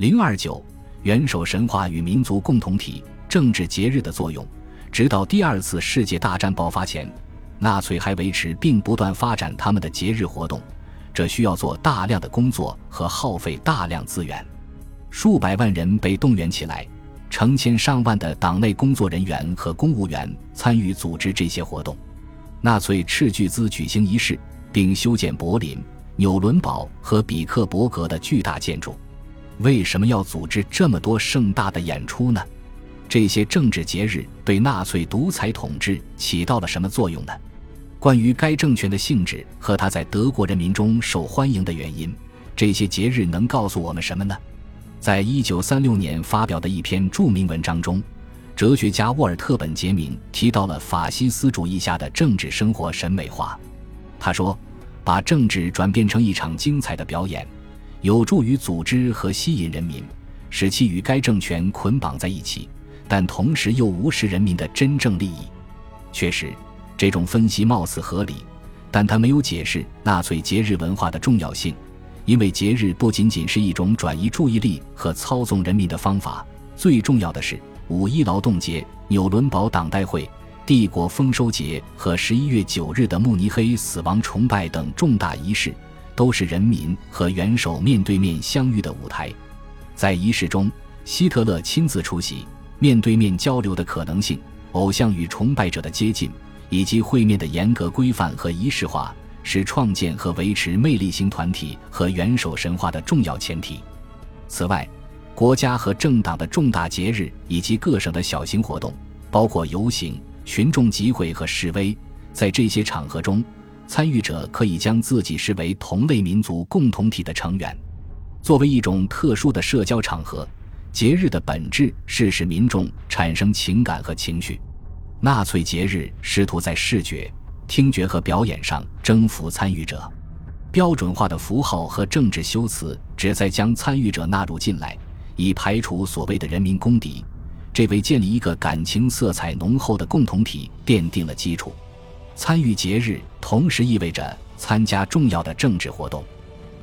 零二九，元首神话与民族共同体政治节日的作用。直到第二次世界大战爆发前，纳粹还维持并不断发展他们的节日活动，这需要做大量的工作和耗费大量资源。数百万人被动员起来，成千上万的党内工作人员和公务员参与组织这些活动。纳粹斥巨资举行仪式，并修建柏林、纽伦堡和比克伯格的巨大建筑。为什么要组织这么多盛大的演出呢？这些政治节日对纳粹独裁统治起到了什么作用呢？关于该政权的性质和他在德国人民中受欢迎的原因，这些节日能告诉我们什么呢？在一九三六年发表的一篇著名文章中。哲学家沃尔特·本杰明提到了法西斯主义下的政治生活审美化。他说：“把政治转变成一场精彩的表演，有助于组织和吸引人民，使其与该政权捆绑在一起，但同时又无视人民的真正利益。”确实，这种分析貌似合理，但他没有解释纳粹节日文化的重要性，因为节日不仅仅是一种转移注意力和操纵人民的方法，最重要的是。五一劳动节、纽伦堡党代会、帝国丰收节和十一月九日的慕尼黑死亡崇拜等重大仪式，都是人民和元首面对面相遇的舞台。在仪式中，希特勒亲自出席，面对面交流的可能性、偶像与崇拜者的接近，以及会面的严格规范和仪式化，是创建和维持魅力型团体和元首神话的重要前提。此外，国家和政党的重大节日以及各省的小型活动，包括游行、群众集会和示威，在这些场合中，参与者可以将自己视为同类民族共同体的成员。作为一种特殊的社交场合，节日的本质是使民众产生情感和情绪。纳粹节日试图在视觉、听觉和表演上征服参与者。标准化的符号和政治修辞旨在将参与者纳入进来。以排除所谓的人民公敌，这为建立一个感情色彩浓厚的共同体奠定了基础。参与节日同时意味着参加重要的政治活动，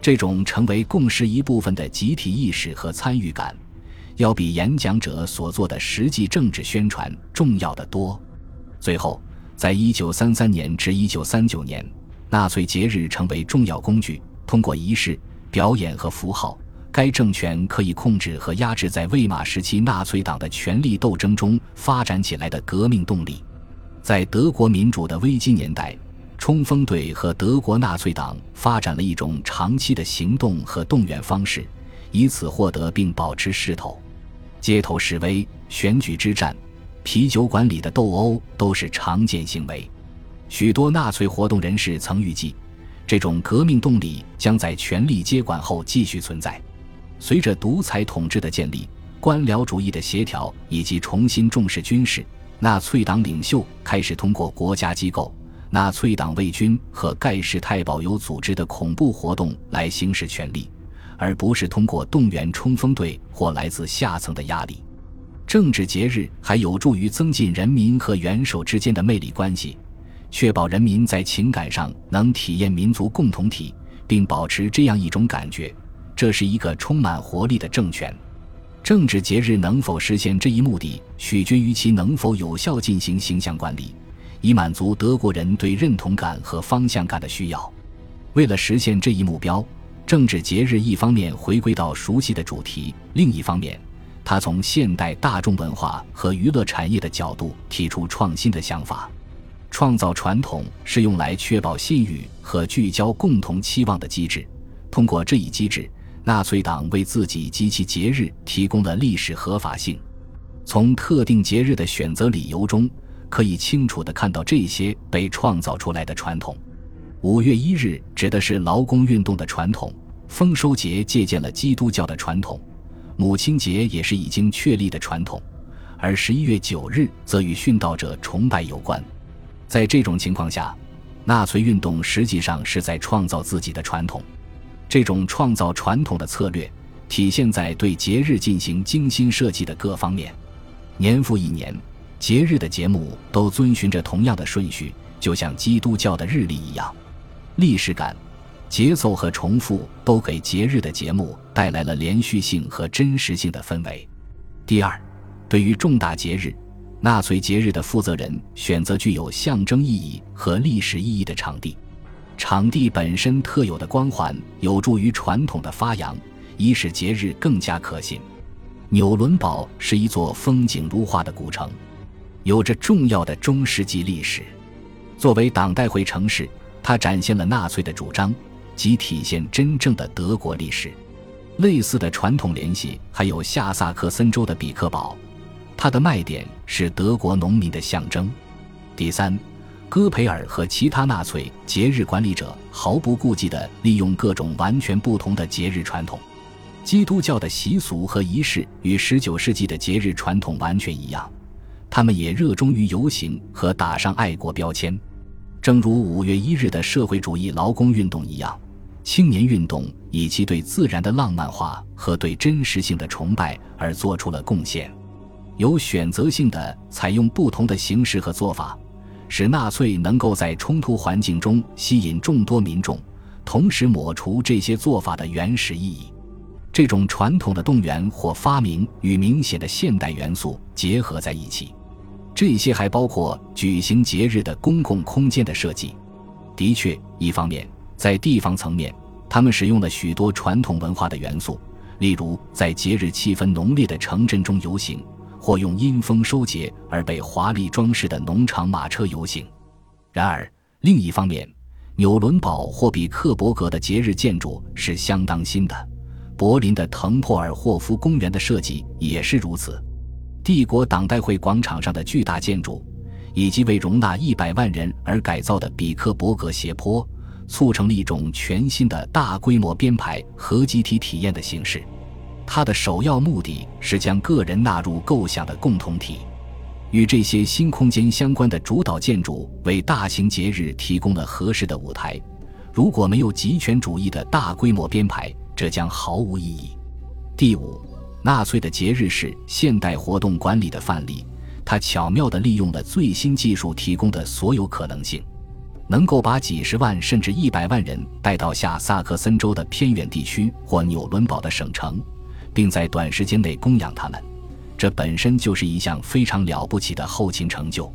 这种成为共识一部分的集体意识和参与感，要比演讲者所做的实际政治宣传重要的多。最后，在一九三三年至一九三九年，纳粹节日成为重要工具，通过仪式、表演和符号。该政权可以控制和压制在魏玛时期纳粹党的权力斗争中发展起来的革命动力。在德国民主的危机年代，冲锋队和德国纳粹党发展了一种长期的行动和动员方式，以此获得并保持势头。街头示威、选举之战、啤酒馆里的斗殴都是常见行为。许多纳粹活动人士曾预计，这种革命动力将在权力接管后继续存在。随着独裁统治的建立、官僚主义的协调以及重新重视军事，纳粹党领袖开始通过国家机构、纳粹党卫军和盖世太保有组织的恐怖活动来行使权力，而不是通过动员冲锋队或来自下层的压力。政治节日还有助于增进人民和元首之间的魅力关系，确保人民在情感上能体验民族共同体，并保持这样一种感觉。这是一个充满活力的政权。政治节日能否实现这一目的，取决于其能否有效进行形象管理，以满足德国人对认同感和方向感的需要。为了实现这一目标，政治节日一方面回归到熟悉的主题，另一方面，他从现代大众文化和娱乐产业的角度提出创新的想法。创造传统是用来确保信誉和聚焦共同期望的机制。通过这一机制。纳粹党为自己及其节日提供了历史合法性。从特定节日的选择理由中，可以清楚地看到这些被创造出来的传统。五月一日指的是劳工运动的传统，丰收节借鉴了基督教的传统，母亲节也是已经确立的传统，而十一月九日则与殉道者崇拜有关。在这种情况下，纳粹运动实际上是在创造自己的传统。这种创造传统的策略体现在对节日进行精心设计的各方面。年复一年，节日的节目都遵循着同样的顺序，就像基督教的日历一样。历史感、节奏和重复都给节日的节目带来了连续性和真实性的氛围。第二，对于重大节日，纳粹节日的负责人选择具有象征意义和历史意义的场地。场地本身特有的光环有助于传统的发扬，以使节日更加可信。纽伦堡是一座风景如画的古城，有着重要的中世纪历史。作为党代会城市，它展现了纳粹的主张，及体现真正的德国历史。类似的传统联系还有下萨克森州的比克堡，它的卖点是德国农民的象征。第三。戈培尔和其他纳粹节日管理者毫不顾忌地利用各种完全不同的节日传统。基督教的习俗和仪式与19世纪的节日传统完全一样，他们也热衷于游行和打上爱国标签。正如5月1日的社会主义劳工运动一样，青年运动以其对自然的浪漫化和对真实性的崇拜而做出了贡献，有选择性地采用不同的形式和做法。使纳粹能够在冲突环境中吸引众多民众，同时抹除这些做法的原始意义。这种传统的动员或发明与明显的现代元素结合在一起。这些还包括举行节日的公共空间的设计。的确，一方面在地方层面，他们使用了许多传统文化的元素，例如在节日气氛浓烈的城镇中游行。或用阴风收结而被华丽装饰的农场马车游行。然而，另一方面，纽伦堡或比克伯格的节日建筑是相当新的。柏林的滕珀尔霍夫公园的设计也是如此。帝国党代会广场上的巨大建筑，以及为容纳一百万人而改造的比克伯格斜坡，促成了一种全新的大规模编排和集体体验的形式。它的首要目的是将个人纳入构想的共同体，与这些新空间相关的主导建筑为大型节日提供了合适的舞台。如果没有极权主义的大规模编排，这将毫无意义。第五，纳粹的节日是现代活动管理的范例，它巧妙地利用了最新技术提供的所有可能性，能够把几十万甚至一百万人带到下萨克森州的偏远地区或纽伦堡的省城。并在短时间内供养他们，这本身就是一项非常了不起的后勤成就。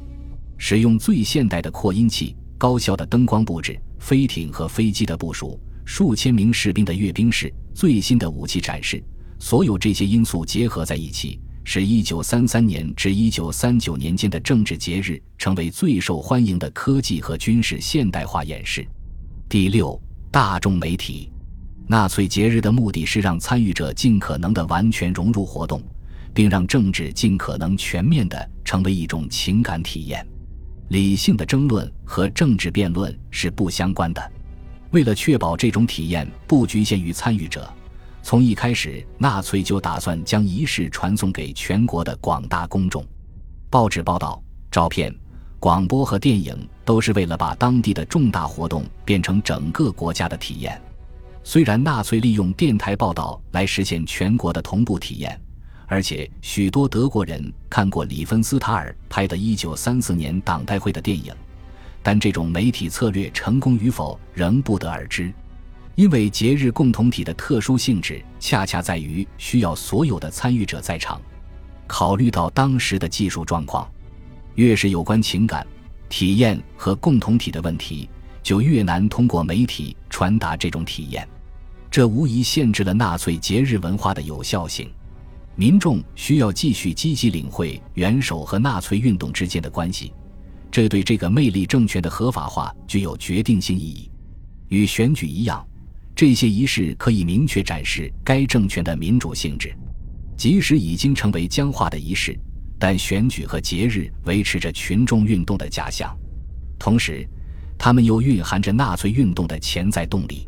使用最现代的扩音器、高效的灯光布置、飞艇和飞机的部署、数千名士兵的阅兵式、最新的武器展示，所有这些因素结合在一起，使1933年至1939年间的政治节日成为最受欢迎的科技和军事现代化演示。第六，大众媒体。纳粹节日的目的是让参与者尽可能的完全融入活动，并让政治尽可能全面的成为一种情感体验。理性的争论和政治辩论是不相关的。为了确保这种体验不局限于参与者，从一开始，纳粹就打算将仪式传送给全国的广大公众。报纸报道、照片、广播和电影都是为了把当地的重大活动变成整个国家的体验。虽然纳粹利用电台报道来实现全国的同步体验，而且许多德国人看过里芬斯塔尔拍的1934年党代会的电影，但这种媒体策略成功与否仍不得而知。因为节日共同体的特殊性质恰恰在于需要所有的参与者在场。考虑到当时的技术状况，越是有关情感、体验和共同体的问题，就越难通过媒体传达这种体验。这无疑限制了纳粹节日文化的有效性。民众需要继续积极领会元首和纳粹运动之间的关系，这对这个魅力政权的合法化具有决定性意义。与选举一样，这些仪式可以明确展示该政权的民主性质。即使已经成为僵化的仪式，但选举和节日维持着群众运动的假象，同时，它们又蕴含着纳粹运动的潜在动力。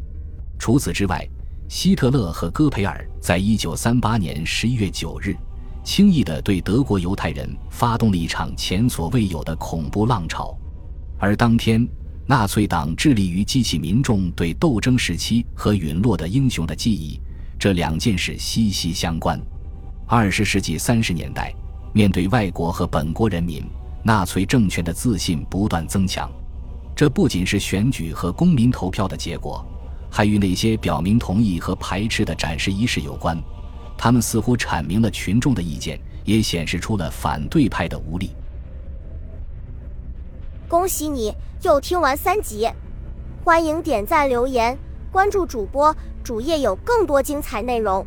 除此之外，希特勒和戈培尔在一九三八年十一月九日，轻易地对德国犹太人发动了一场前所未有的恐怖浪潮。而当天，纳粹党致力于激起民众对斗争时期和陨落的英雄的记忆，这两件事息息相关。二十世纪三十年代，面对外国和本国人民，纳粹政权的自信不断增强。这不仅是选举和公民投票的结果。还与那些表明同意和排斥的展示仪式有关。他们似乎阐明了群众的意见，也显示出了反对派的无力。恭喜你又听完三集，欢迎点赞、留言、关注主播，主页有更多精彩内容。